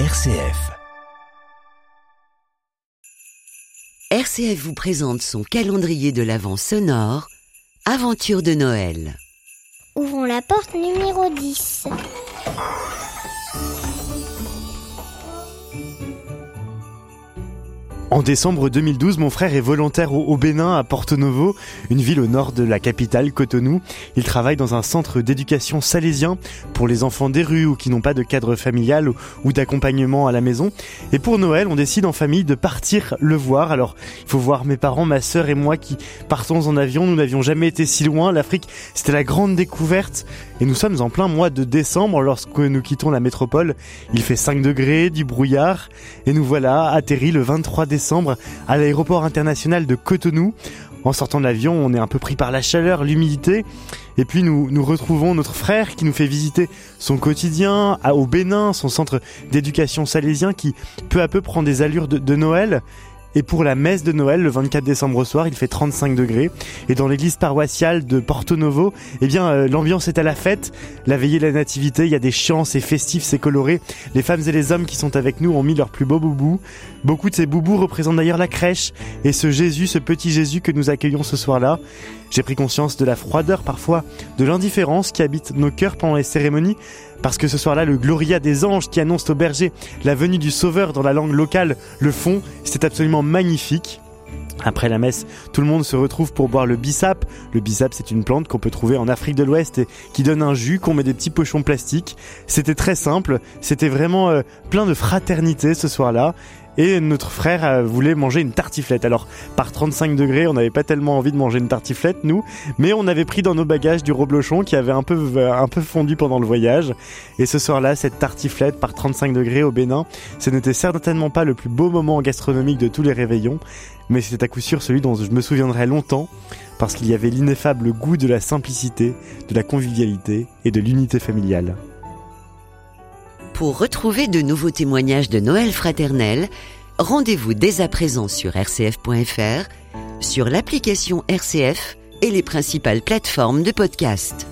RCF. RCF vous présente son calendrier de l'Avent sonore, Aventure de Noël. Ouvrons la porte numéro 10. En décembre 2012, mon frère est volontaire au, Bénin, à Porto Novo, une ville au nord de la capitale, Cotonou. Il travaille dans un centre d'éducation salésien pour les enfants des rues ou qui n'ont pas de cadre familial ou, ou d'accompagnement à la maison. Et pour Noël, on décide en famille de partir le voir. Alors, il faut voir mes parents, ma sœur et moi qui partons en avion. Nous n'avions jamais été si loin. L'Afrique, c'était la grande découverte. Et nous sommes en plein mois de décembre lorsque nous quittons la métropole. Il fait 5 degrés, du brouillard. Et nous voilà atterris le 23 décembre à l'aéroport international de Cotonou. En sortant de l'avion, on est un peu pris par la chaleur, l'humidité. Et puis nous, nous retrouvons notre frère qui nous fait visiter son quotidien au Bénin, son centre d'éducation salésien qui peu à peu prend des allures de Noël. Et pour la messe de Noël, le 24 décembre au soir, il fait 35 degrés. Et dans l'église paroissiale de Porto Novo, eh bien, euh, l'ambiance est à la fête. La veillée de la nativité, il y a des chants, c'est festif, c'est coloré. Les femmes et les hommes qui sont avec nous ont mis leurs plus beaux boubous. Beaucoup de ces boubous représentent d'ailleurs la crèche et ce Jésus, ce petit Jésus que nous accueillons ce soir-là. J'ai pris conscience de la froideur parfois, de l'indifférence qui habite nos cœurs pendant les cérémonies, parce que ce soir-là, le Gloria des anges qui annonce au berger la venue du Sauveur dans la langue locale le font, c'est absolument magnifique. Après la messe, tout le monde se retrouve pour boire le bissap. Le bissap, c'est une plante qu'on peut trouver en Afrique de l'Ouest et qui donne un jus qu'on met des petits pochons plastiques. C'était très simple, c'était vraiment euh, plein de fraternité ce soir-là. Et notre frère euh, voulait manger une tartiflette. Alors, par 35 degrés, on n'avait pas tellement envie de manger une tartiflette, nous, mais on avait pris dans nos bagages du reblochon qui avait un peu, euh, un peu fondu pendant le voyage. Et ce soir-là, cette tartiflette par 35 degrés au Bénin, ce n'était certainement pas le plus beau moment gastronomique de tous les réveillons, mais c'était à coup sûr celui dont je me souviendrai longtemps, parce qu'il y avait l'ineffable goût de la simplicité, de la convivialité et de l'unité familiale. Pour retrouver de nouveaux témoignages de Noël fraternel, rendez-vous dès à présent sur rcf.fr, sur l'application RCF et les principales plateformes de podcast.